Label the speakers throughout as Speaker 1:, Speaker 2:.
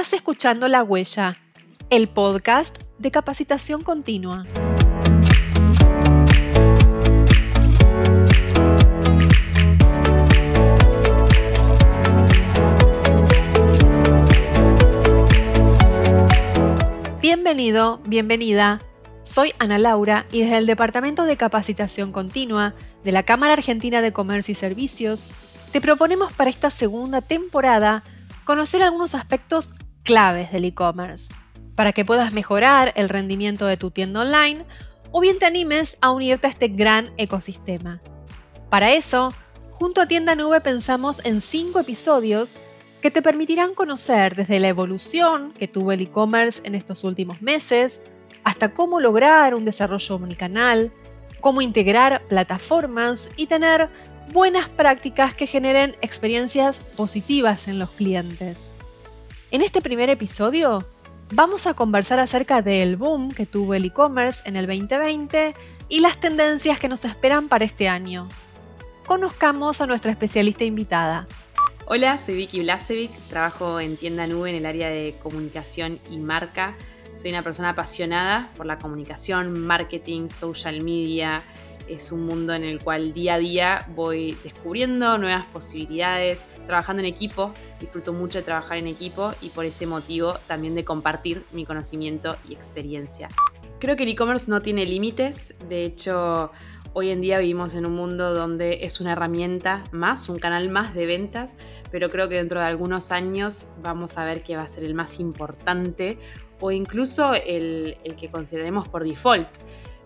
Speaker 1: Estás escuchando La Huella, el podcast de capacitación continua. Bienvenido, bienvenida. Soy Ana Laura y desde el Departamento de Capacitación Continua de la Cámara Argentina de Comercio y Servicios te proponemos para esta segunda temporada conocer algunos aspectos claves del e-commerce para que puedas mejorar el rendimiento de tu tienda online o bien te animes a unirte a este gran ecosistema. Para eso, junto a Tienda Nube pensamos en cinco episodios que te permitirán conocer desde la evolución que tuvo el e-commerce en estos últimos meses, hasta cómo lograr un desarrollo omnicanal, cómo integrar plataformas y tener buenas prácticas que generen experiencias positivas en los clientes. En este primer episodio vamos a conversar acerca del boom que tuvo el e-commerce en el 2020 y las tendencias que nos esperan para este año. Conozcamos a nuestra especialista invitada.
Speaker 2: Hola, soy Vicky Blasevic, trabajo en Tienda Nube en el área de comunicación y marca. Soy una persona apasionada por la comunicación, marketing, social media, es un mundo en el cual día a día voy descubriendo nuevas posibilidades, trabajando en equipo, disfruto mucho de trabajar en equipo y por ese motivo también de compartir mi conocimiento y experiencia. Creo que el e-commerce no tiene límites, de hecho hoy en día vivimos en un mundo donde es una herramienta más, un canal más de ventas, pero creo que dentro de algunos años vamos a ver que va a ser el más importante o incluso el, el que consideremos por default.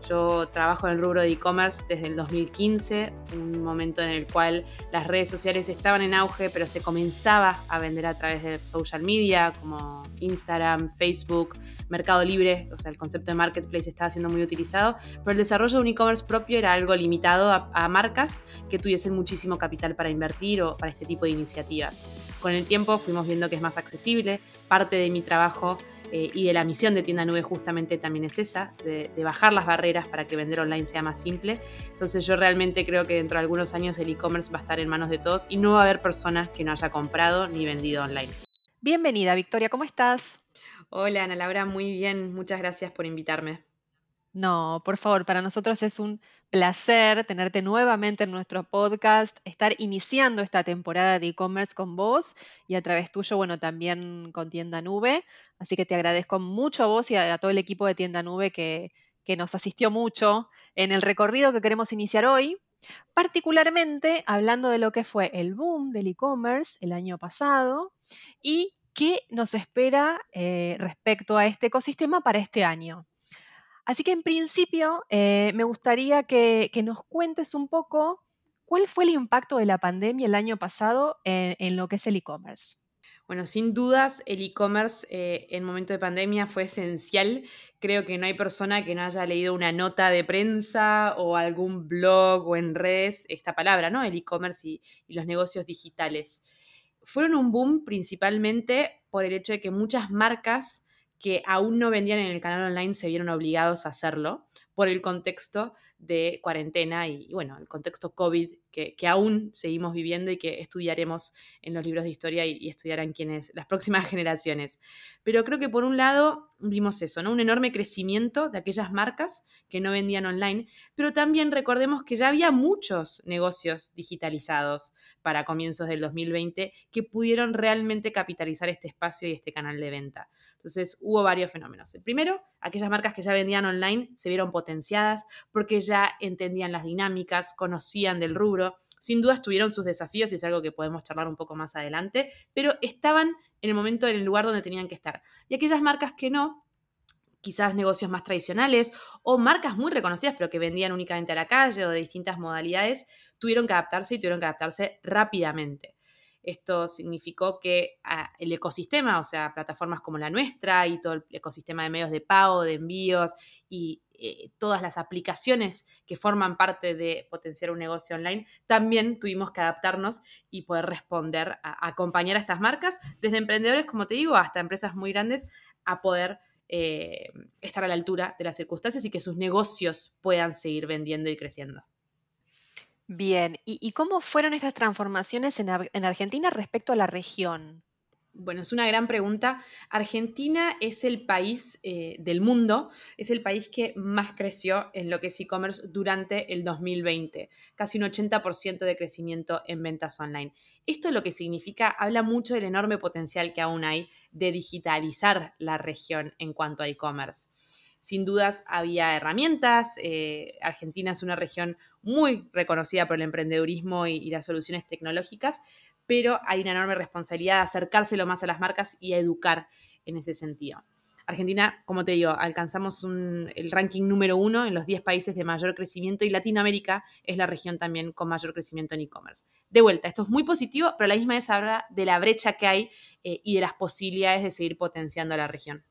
Speaker 2: Yo trabajo en el rubro de e-commerce desde el 2015, un momento en el cual las redes sociales estaban en auge, pero se comenzaba a vender a través de social media como Instagram, Facebook, Mercado Libre, o sea, el concepto de marketplace estaba siendo muy utilizado, pero el desarrollo de un e-commerce propio era algo limitado a, a marcas que tuviesen muchísimo capital para invertir o para este tipo de iniciativas. Con el tiempo fuimos viendo que es más accesible, parte de mi trabajo eh, y de la misión de Tienda Nube justamente también es esa, de, bajar las barreras para que vender online sea más simple. Entonces yo realmente creo que dentro de algunos años el e-commerce va a estar en manos de todos y no va a haber personas que no haya comprado ni vendido online.
Speaker 1: Bienvenida, Victoria, ¿cómo estás?
Speaker 2: Hola, Ana Laura, muy bien, muchas gracias por invitarme.
Speaker 1: No, por favor, para nosotros es un placer tenerte nuevamente en nuestro podcast, estar iniciando esta temporada de e-commerce con vos y a través tuyo, bueno, también con Tienda Nube. Así que te agradezco mucho a vos y a, todo el equipo de Tienda Nube que, que nos asistió mucho en el recorrido que queremos iniciar hoy, particularmente hablando de lo que fue el boom del e-commerce el año pasado y qué nos espera eh, respecto a este ecosistema para este año. Así que en principio eh, me gustaría que, nos cuentes un poco cuál fue el impacto de la pandemia el año pasado en, lo que es el e-commerce.
Speaker 2: Bueno, sin dudas el e-commerce eh, en momento de pandemia fue esencial. Creo que no hay persona que no haya leído una nota de prensa o algún blog o en redes esta palabra, ¿no? El e-commerce y los negocios digitales. Fueron un boom principalmente por el hecho de que muchas marcas que aún no vendían en el canal online se vieron obligados a hacerlo por el contexto de cuarentena y, bueno, el contexto COVID que, aún seguimos viviendo y que estudiaremos en los libros de historia y, estudiarán quienes, las próximas generaciones. Pero creo que por un lado vimos eso, ¿no? Un enorme crecimiento de aquellas marcas que no vendían online, pero también recordemos que ya había muchos negocios digitalizados para comienzos del 2020 que pudieron realmente capitalizar este espacio y este canal de venta. Entonces hubo varios fenómenos. El primero, aquellas marcas que ya vendían online se vieron potenciadas porque ya entendían las dinámicas, conocían del rubro. Sin duda tuvieron sus desafíos y es algo que podemos charlar un poco más adelante, pero estaban en el momento, en el lugar donde tenían que estar. Y aquellas marcas que no, quizás negocios más tradicionales o marcas muy reconocidas pero que vendían únicamente a la calle o de distintas modalidades, tuvieron que adaptarse y tuvieron que adaptarse rápidamente. Esto significó que ah, el ecosistema, o sea, plataformas como la nuestra y todo el ecosistema de medios de pago, de envíos y eh, todas las aplicaciones que forman parte de potenciar un negocio online, también tuvimos que adaptarnos y poder responder, a, acompañar a estas marcas, desde emprendedores, como te digo, hasta empresas muy grandes, a poder eh, estar a la altura de las circunstancias y que sus negocios puedan seguir vendiendo y creciendo.
Speaker 1: Bien, ¿y, cómo fueron estas transformaciones en, Argentina respecto a la región?
Speaker 2: Bueno, es una gran pregunta. Argentina es el país eh, del mundo, es el país que más creció en lo que es e-commerce durante el 2020, casi un 80% de crecimiento en ventas online. Esto lo que significa, habla mucho del enorme potencial que aún hay de digitalizar la región en cuanto a e-commerce. Sin dudas había herramientas, eh, Argentina es una región muy reconocida por el emprendedurismo y las soluciones tecnológicas, pero hay una enorme responsabilidad de acercárselo más a las marcas y a educar en ese sentido. Argentina, como te digo, alcanzamos el ranking número uno en los 10 países de mayor crecimiento y Latinoamérica es la región también con mayor crecimiento en e-commerce. De vuelta, esto es muy positivo, pero a la misma vez habla de la brecha que hay eh, y de las posibilidades de seguir potenciando a la región.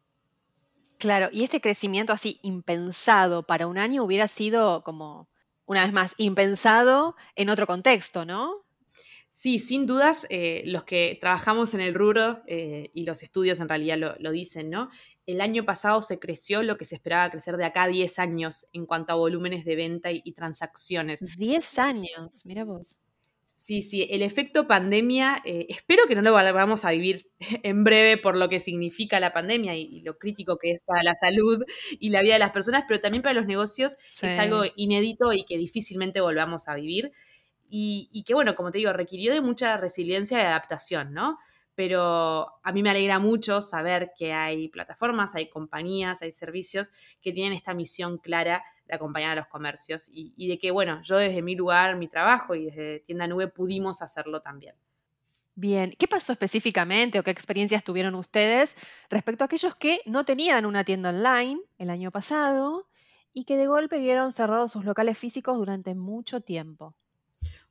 Speaker 1: Claro, y este crecimiento así impensado para un año hubiera sido como, una vez más, impensado en otro contexto, ¿no?
Speaker 2: Sí, sin dudas, eh, los que trabajamos en el rubro eh, y los estudios en realidad lo, dicen, ¿no? El año pasado se creció lo que se esperaba crecer de acá a 10 años en cuanto a volúmenes de venta y, transacciones.
Speaker 1: 10 años, mira vos.
Speaker 2: Sí, sí, el efecto pandemia, eh, espero que no lo vamos a vivir en breve por lo que significa la pandemia y, lo crítico que es para la salud y la vida de las personas, pero también para los negocios es algo inédito y que difícilmente volvamos a vivir y, que, bueno, como te digo, requirió de mucha resiliencia y adaptación, ¿no? Pero a mí me alegra mucho saber que hay plataformas, hay compañías, hay servicios que tienen esta misión clara de acompañar a los comercios y, de que, bueno, yo desde mi lugar, mi trabajo y desde Tienda Nube pudimos hacerlo también.
Speaker 1: Bien, ¿qué pasó específicamente o qué experiencias tuvieron ustedes respecto a aquellos que no tenían una tienda online el año pasado y que de golpe vieron cerrados sus locales físicos durante mucho tiempo?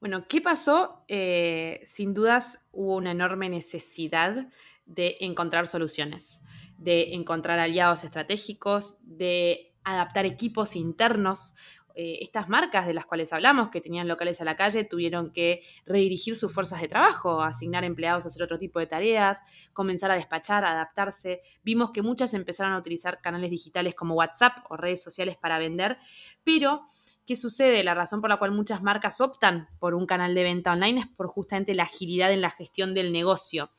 Speaker 2: Bueno, ¿qué pasó? Eh, sin dudas hubo una enorme necesidad de encontrar soluciones, de encontrar aliados estratégicos, de adaptar equipos internos. Eh, estas marcas de las cuales hablamos, que tenían locales a la calle, tuvieron que redirigir sus fuerzas de trabajo, asignar empleados a hacer otro tipo de tareas, comenzar a despachar, a adaptarse. Vimos que muchas empezaron a utilizar canales digitales como WhatsApp o redes sociales para vender, pero ¿Qué sucede? La razón por la cual muchas marcas optan por un canal de venta online es por justamente la agilidad en la gestión del negocio.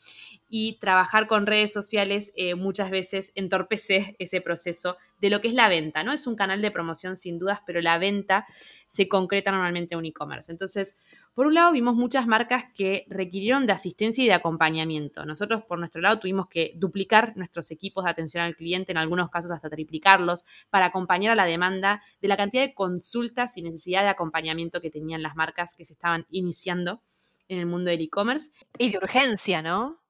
Speaker 2: Y trabajar con redes sociales eh, muchas veces entorpece ese proceso de lo que es la venta, ¿no? Es un canal de promoción sin dudas, pero la venta se concreta normalmente en un e-commerce. Entonces, por un lado, vimos muchas marcas que requirieron de asistencia y de acompañamiento. Nosotros, por nuestro lado, tuvimos que duplicar nuestros equipos de atención al cliente, en algunos casos hasta triplicarlos, para acompañar a la demanda de la cantidad de consultas y necesidad de acompañamiento que tenían las marcas que se estaban iniciando en el mundo del e-commerce.
Speaker 1: Y de urgencia, ¿no?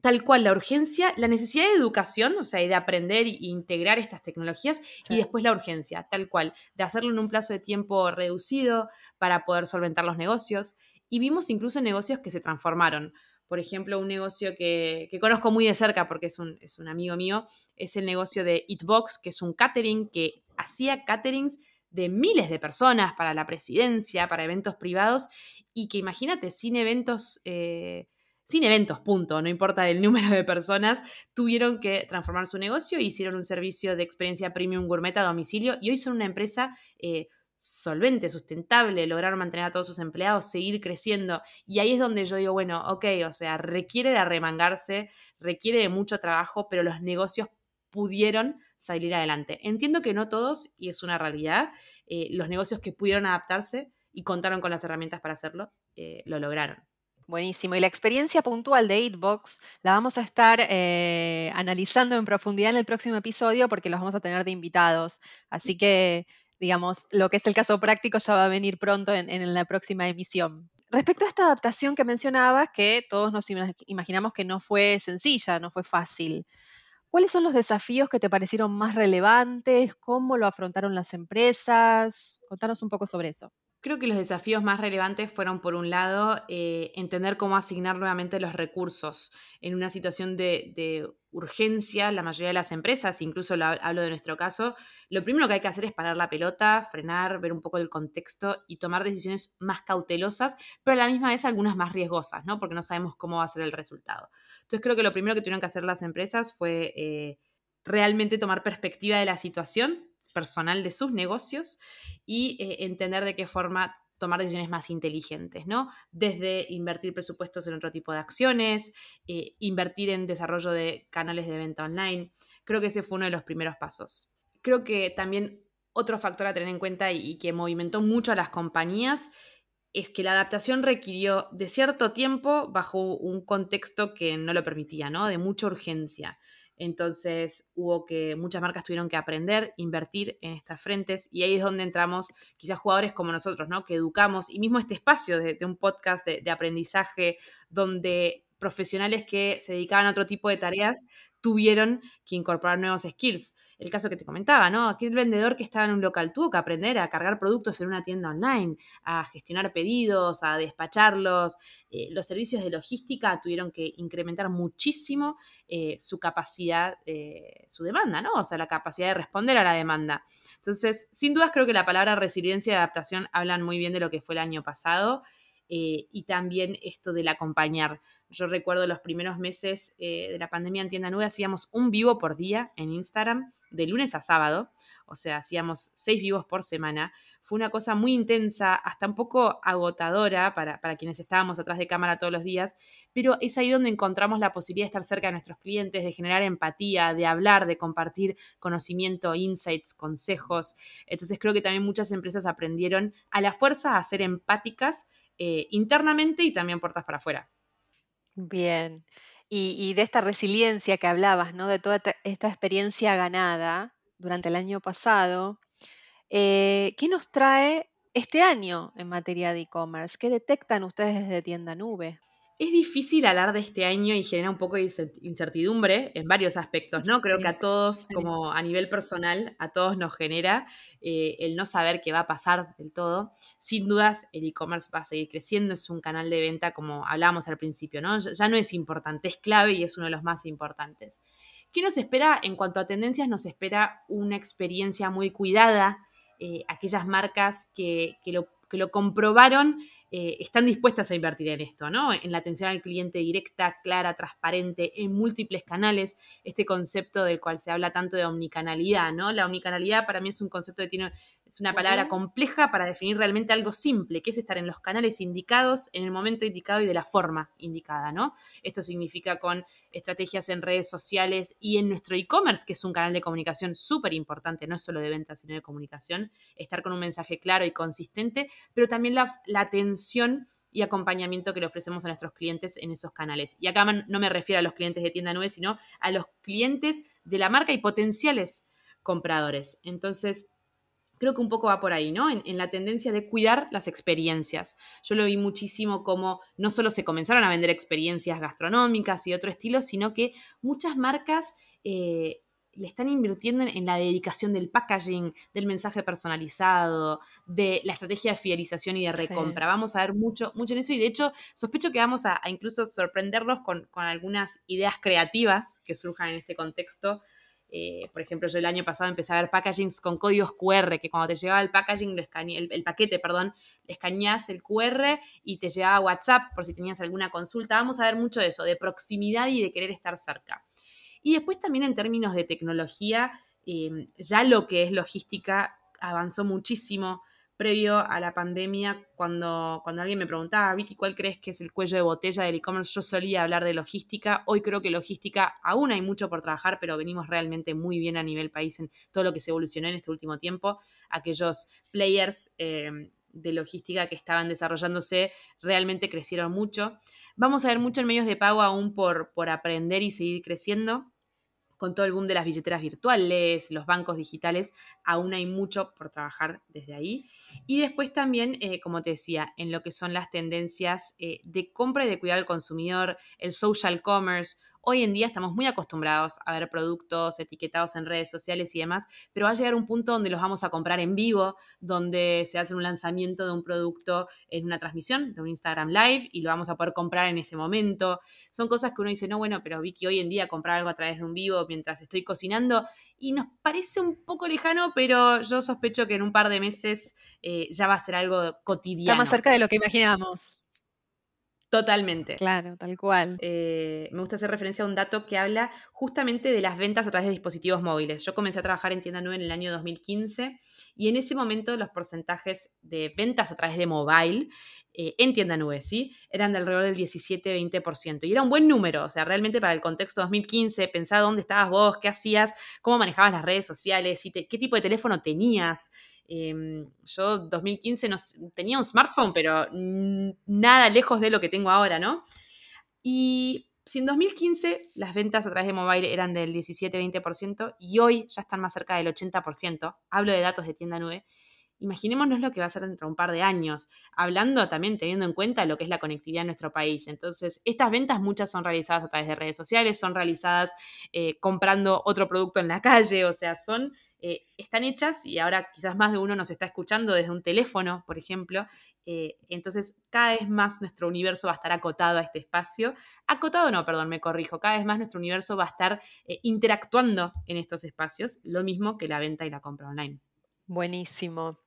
Speaker 2: Tal cual la urgencia, la necesidad de educación, o sea, de aprender e integrar estas tecnologías, y después la urgencia, tal cual, de hacerlo en un plazo de tiempo reducido para poder solventar los negocios. Y vimos incluso negocios que se transformaron. Por ejemplo, un negocio que, conozco muy de cerca porque es un, es un amigo mío, es el negocio de Eatbox, que es un catering que hacía caterings de miles de personas para la presidencia, para eventos privados, y que imagínate, sin eventos eh, sin eventos, punto, no importa el número de personas, tuvieron que transformar su negocio e hicieron un servicio de experiencia premium gourmet a domicilio y hoy son una empresa eh, solvente, sustentable, lograron mantener a todos sus empleados, seguir creciendo. Y ahí es donde yo digo, bueno, ok, o sea, requiere de arremangarse, requiere de mucho trabajo, pero los negocios pudieron salir adelante. Entiendo que no todos, y es una realidad, eh, los negocios que pudieron adaptarse y contaron con las herramientas para hacerlo, eh, lo lograron.
Speaker 1: Buenísimo. Y la experiencia puntual de Eatbox la vamos a estar eh, analizando en profundidad en el próximo episodio porque los vamos a tener de invitados. Así que, digamos, lo que es el caso práctico ya va a venir pronto en, la próxima emisión. Respecto a esta adaptación que mencionabas, que todos nos imaginamos que no fue sencilla, no fue fácil. ¿Cuáles son los desafíos que te parecieron más relevantes? ¿Cómo lo afrontaron las empresas? Contanos un poco sobre eso.
Speaker 2: Creo que los desafíos más relevantes fueron, por un lado, eh, entender cómo asignar nuevamente los recursos en una situación de, urgencia. La mayoría de las empresas, incluso hablo de nuestro caso, lo primero que hay que hacer es parar la pelota, frenar, ver un poco el contexto y tomar decisiones más cautelosas, pero a la misma vez algunas más riesgosas, ¿no? Porque no sabemos cómo va a ser el resultado. Entonces creo que lo primero que tuvieron que hacer las empresas fue eh, realmente tomar perspectiva de la situación personal de sus negocios y eh, entender de qué forma tomar decisiones más inteligentes, ¿no? Desde invertir presupuestos en otro tipo de acciones, eh, invertir en desarrollo de canales de venta online. Creo que ese fue uno de los primeros pasos. Creo que también otro factor a tener en cuenta y, que movimentó mucho a las compañías es que la adaptación requirió de cierto tiempo bajo un contexto que no lo permitía, ¿no? De mucha urgencia. Entonces hubo que, muchas marcas tuvieron que aprender, invertir en estas frentes y ahí es donde entramos quizás jugadores como nosotros, ¿no? Que educamos y mismo este espacio de, un podcast de, de aprendizaje donde profesionales que se dedicaban a otro tipo de tareas tuvieron que incorporar nuevos skills el caso que te comentaba, ¿no? Aquel vendedor que estaba en un local tuvo que aprender a cargar productos en una tienda online, a gestionar pedidos, a despacharlos. Eh, los servicios de logística tuvieron que incrementar muchísimo eh, su capacidad, eh, su demanda, ¿no? O sea, la capacidad de responder a la demanda. Entonces, sin dudas creo que la palabra resiliencia y adaptación hablan muy bien de lo que fue el año pasado. Y también esto del acompañar. Yo recuerdo los primeros meses eh, de la pandemia en Tienda Nube hacíamos un vivo por día en Instagram, de lunes a sábado, o sea, hacíamos seis vivos por semana. Fue una cosa muy intensa, hasta un poco agotadora para, para quienes estábamos atrás de cámara todos los días, pero es ahí donde encontramos la posibilidad de estar cerca de nuestros clientes, de generar empatía, de hablar, de compartir conocimiento, insights, consejos. Entonces creo que también muchas empresas aprendieron a la fuerza a ser empáticas eh, internamente y también puertas para afuera.
Speaker 1: Bien. Y, de esta resiliencia que hablabas, ¿no? De toda esta experiencia ganada durante el año pasado, eh, ¿qué nos trae este año en materia de e-commerce? ¿Qué detectan ustedes desde Tienda Nube?
Speaker 2: Es difícil hablar de este año y genera un poco de incertidumbre en varios aspectos, ¿no? Creo que a todos, como a nivel personal, a todos nos genera eh, el no saber qué va a pasar del todo. Sin dudas, el e-commerce va a seguir creciendo, es un canal de venta como hablábamos al principio, ¿no? Ya no es importante, es clave y es uno de los más importantes. ¿Qué nos espera? En cuanto a tendencias, nos espera una experiencia muy cuidada, eh, aquellas marcas que, lo, que lo comprobaron eh, están dispuestas a invertir en esto, ¿no? En la atención al cliente directa, clara, transparente, en múltiples canales, este concepto del cual se habla tanto de omnicanalidad, ¿no? La omnicanalidad para mí es un concepto que tiene, es una palabra compleja para definir realmente algo simple, que es estar en los canales indicados, en el momento indicado y de la forma indicada, ¿no? Esto significa con estrategias en redes sociales y en nuestro e-commerce, que es un canal de comunicación súper importante, no solo de venta, sino de comunicación, estar con un mensaje claro y consistente, pero también la, la atención y acompañamiento que le ofrecemos a nuestros clientes en esos canales. Y acá no me refiero a los clientes de tienda 9, sino a los clientes de la marca y potenciales compradores. Entonces, creo que un poco va por ahí, ¿no? En, la tendencia de cuidar las experiencias. Yo lo vi muchísimo como no solo se comenzaron a vender experiencias gastronómicas y otro estilo, sino que muchas marcas eh, le están invirtiendo en, la dedicación del packaging, del mensaje personalizado, de la estrategia de fidelización y de recompra. Vamos a ver mucho, mucho en eso y de hecho sospecho que vamos a, incluso sorprenderlos con, algunas ideas creativas que surjan en este contexto. Eh, por ejemplo, yo el año pasado empecé a ver packagings con códigos QR, que cuando te llegaba el packaging, el, paquete, perdón, le escaneás el QR y te llegaba WhatsApp por si tenías alguna consulta. Vamos a ver mucho de eso, de proximidad y de querer estar cerca. Y después también en términos de tecnología, em, ya lo que es logística avanzó muchísimo previo a la pandemia, cuando, cuando alguien me preguntaba, Vicky, ¿cuál crees que es el cuello de botella del e-commerce? Yo solía hablar de logística. Hoy creo que logística aún hay mucho por trabajar, pero venimos realmente muy bien a nivel país en todo lo que se evolucionó en este último tiempo. Aquellos players em, de logística que estaban desarrollándose realmente crecieron mucho. Vamos a ver mucho en medios de pago aún por, por aprender y seguir creciendo con todo el boom de las billeteras virtuales, los bancos digitales, aún hay mucho por trabajar desde ahí. Y después también, eh, como te decía, en lo que son las tendencias eh, de compra y de cuidar al consumidor, el social commerce, Hoy en día estamos muy acostumbrados a ver productos etiquetados en redes sociales y demás, pero va a llegar un punto donde los vamos a comprar en vivo, donde se hace un lanzamiento de un producto en una transmisión, de un Instagram Live, y lo vamos a poder comprar en ese momento. Son cosas que uno dice, no, bueno, pero Vicky, hoy en día comprar algo a través de un vivo mientras estoy cocinando, y nos parece un poco lejano, pero yo sospecho que en un par de meses eh, ya va a ser algo cotidiano.
Speaker 1: Está más cerca de lo que imaginábamos.
Speaker 2: Totalmente.
Speaker 1: Claro, tal cual.
Speaker 2: Eh, me gusta hacer referencia a un dato que habla justamente de las ventas a través de dispositivos móviles. Yo comencé a trabajar en tienda nube en el año 2015 y en ese momento los porcentajes de ventas a través de mobile eh, en tienda nube, ¿sí? Eran de alrededor del 17-20%. Y era un buen número, o sea, realmente para el contexto 2015, pensá dónde estabas vos, qué hacías, cómo manejabas las redes sociales, qué tipo de teléfono tenías. Em, yo 2015 no, tenía un smartphone, pero nada lejos de lo que tengo ahora, ¿no? Y si en 2015 las ventas a través de mobile eran del 17-20% y hoy ya están más cerca del 80%, hablo de datos de tienda nube, imaginémonos lo que va a ser dentro de un par de años, hablando también teniendo en cuenta lo que es la conectividad en nuestro país. Entonces, estas ventas muchas son realizadas a través de redes sociales, son realizadas eh, comprando otro producto en la calle, o sea, son, eh, están hechas y ahora quizás más de uno nos está escuchando desde un teléfono, por ejemplo. Eh, entonces, cada vez más nuestro universo va a estar acotado a este espacio. Acotado no, perdón, me corrijo. Cada vez más nuestro universo va a estar interactuando en estos espacios, lo mismo que la venta y la compra online.
Speaker 1: Buenísimo.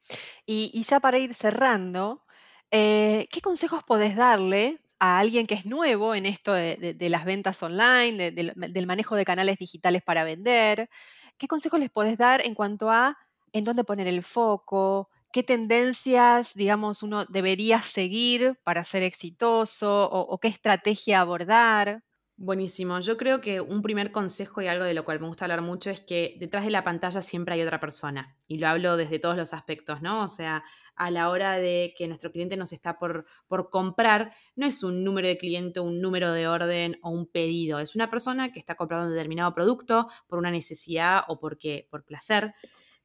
Speaker 1: Y, ya para ir cerrando, eh, ¿qué consejos podés darle a alguien que es nuevo en esto de, las ventas online, del, manejo de canales digitales para vender? ¿Qué consejos les podés dar en cuanto a en dónde poner el foco? ¿Qué tendencias, digamos, uno debería seguir para ser exitoso o qué estrategia abordar?
Speaker 2: Buenísimo. Yo creo que un primer consejo y algo de lo cual me gusta hablar mucho es que detrás de la pantalla siempre hay otra persona. Y lo hablo desde todos los aspectos, ¿no? O sea, a la hora de que nuestro cliente nos está por, por comprar, no es un número de cliente, un número de orden o un pedido. Es una persona que está comprando un determinado producto por una necesidad o porque, por placer.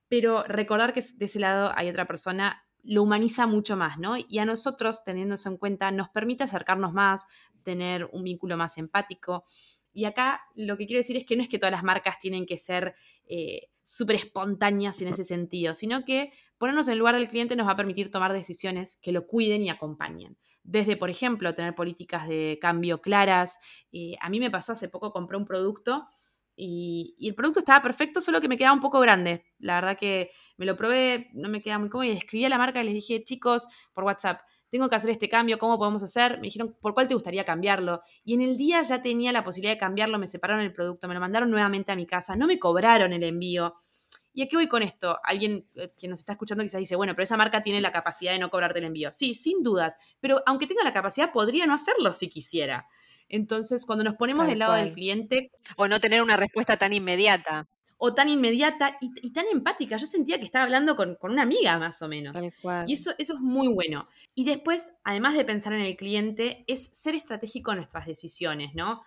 Speaker 2: Pero recordar que de ese lado hay otra persona lo humaniza mucho más, ¿no? Y a nosotros, teniendo eso en cuenta, nos permite acercarnos más, tener un vínculo más empático. Y acá lo que quiero decir es que no es que todas las marcas tienen que ser eh, súper espontáneas en ese sentido, sino que ponernos en el lugar del cliente nos va a permitir tomar decisiones que lo cuiden y acompañen. Desde, por ejemplo, tener políticas de cambio claras. Eh, a mí me pasó hace poco, compré un producto y, y, el producto estaba perfecto, solo que me quedaba un poco grande. La verdad que me lo probé, no me queda muy cómodo y escribí a la marca y les dije, chicos, por WhatsApp, tengo que hacer este cambio, ¿cómo podemos hacer? Me dijeron, ¿por cuál te gustaría cambiarlo? Y en el día ya tenía la posibilidad de cambiarlo, me separaron el producto, me lo mandaron nuevamente a mi casa, no me cobraron el envío. ¿Y a qué voy con esto? Alguien eh, que nos está escuchando quizás dice, bueno, pero esa marca tiene la capacidad de no cobrarte el envío. Sí, sin dudas, pero aunque tenga la capacidad, podría no hacerlo si quisiera. Entonces, cuando nos ponemos del lado del cliente...
Speaker 1: O no tener una respuesta tan inmediata
Speaker 2: o tan inmediata y, tan empática. Yo sentía que estaba hablando con, una amiga más o menos. Y eso, eso es muy bueno. Y después, además de pensar en el cliente, es ser estratégico en nuestras decisiones, ¿no?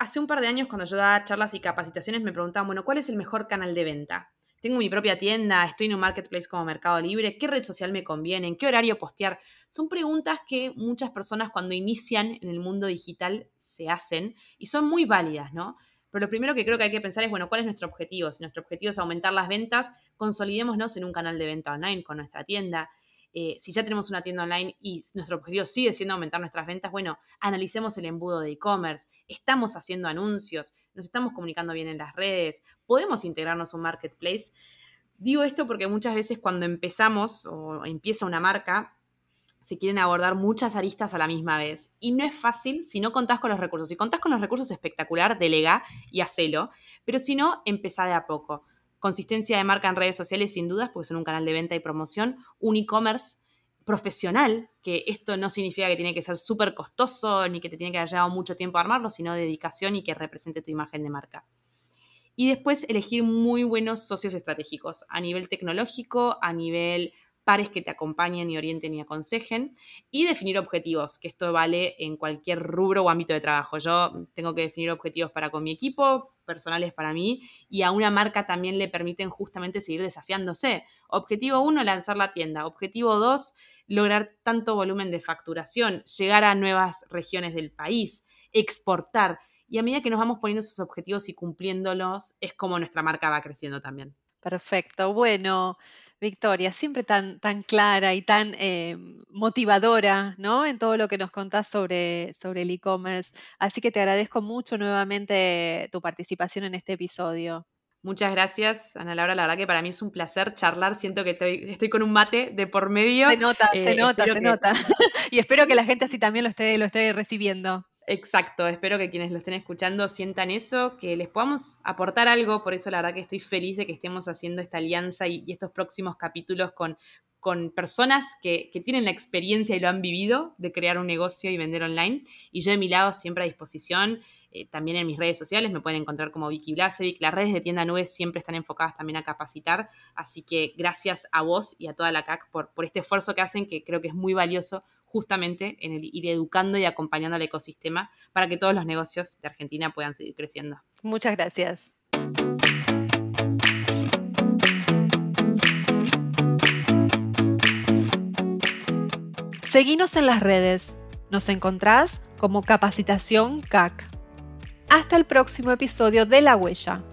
Speaker 2: Hace un par de años cuando yo daba charlas y capacitaciones me preguntaban, bueno, ¿cuál es el mejor canal de venta? Tengo mi propia tienda, estoy en un marketplace como Mercado Libre, ¿qué red social me conviene? ¿En qué horario postear? Son preguntas que muchas personas cuando inician en el mundo digital se hacen y son muy válidas, ¿no? Pero lo primero que creo que hay que pensar es, bueno, ¿cuál es nuestro objetivo? Si nuestro objetivo es aumentar las ventas, consolidémonos en un canal de venta online con nuestra tienda. Eh, si ya tenemos una tienda online y nuestro objetivo sigue siendo aumentar nuestras ventas, bueno, analicemos el embudo de e-commerce, estamos haciendo anuncios, nos estamos comunicando bien en las redes, podemos integrarnos a un marketplace. Digo esto porque muchas veces cuando empezamos o empieza una marca, se quieren abordar muchas aristas a la misma vez. Y no es fácil si no contás con los recursos. Si contás con los recursos espectacular, delega y hacelo. Pero si no, empezá de a poco. Consistencia de marca en redes sociales, sin dudas, porque son un canal de venta y promoción. Un e-commerce profesional, que esto no significa que tiene que ser súper costoso ni que te tiene que haber llevado mucho tiempo a armarlo, sino dedicación y que represente tu imagen de marca. Y después elegir muy buenos socios estratégicos a nivel tecnológico, a nivel pares que te acompañen y orienten y aconsejen, y definir objetivos, que esto vale en cualquier rubro o ámbito de trabajo. Yo tengo que definir objetivos para con mi equipo, personales para mí, y a una marca también le permiten justamente seguir desafiándose. Objetivo 1, lanzar la tienda. Objetivo 2, lograr tanto volumen de facturación, llegar a nuevas regiones del país, exportar. Y a medida que nos vamos poniendo esos objetivos y cumpliéndolos, es como nuestra marca va creciendo también.
Speaker 1: Perfecto. Bueno, Victoria, siempre tan, tan clara y tan eh, motivadora, ¿no? En todo lo que nos contás sobre, sobre el e-commerce. Así que te agradezco mucho nuevamente tu participación en este episodio.
Speaker 2: Muchas gracias, Ana Laura. La verdad que para mí es un placer charlar. Siento que estoy, con un mate de por medio.
Speaker 1: Se nota, se eh, nota, se nota. y espero que la gente así también lo esté, lo esté recibiendo.
Speaker 2: Exacto, espero que quienes lo estén escuchando sientan eso, que les podamos aportar algo, por eso la verdad que estoy feliz de que estemos haciendo esta alianza y, estos próximos capítulos con, con personas que, tienen la experiencia y lo han vivido de crear un negocio y vender online. Y yo de mi lado siempre a disposición, eh, también en mis redes sociales me pueden encontrar como Vicky Blasevic. Las redes de Tienda Nube siempre están enfocadas también a capacitar, así que gracias a vos y a toda la CAC por, por este esfuerzo que hacen, que creo que es muy valioso justamente en el ir educando y acompañando al ecosistema para que todos los negocios de Argentina puedan seguir creciendo.
Speaker 1: Muchas gracias. Seguinos en las redes. Nos encontrás como Capacitación CAC. Hasta el próximo episodio de La Huella.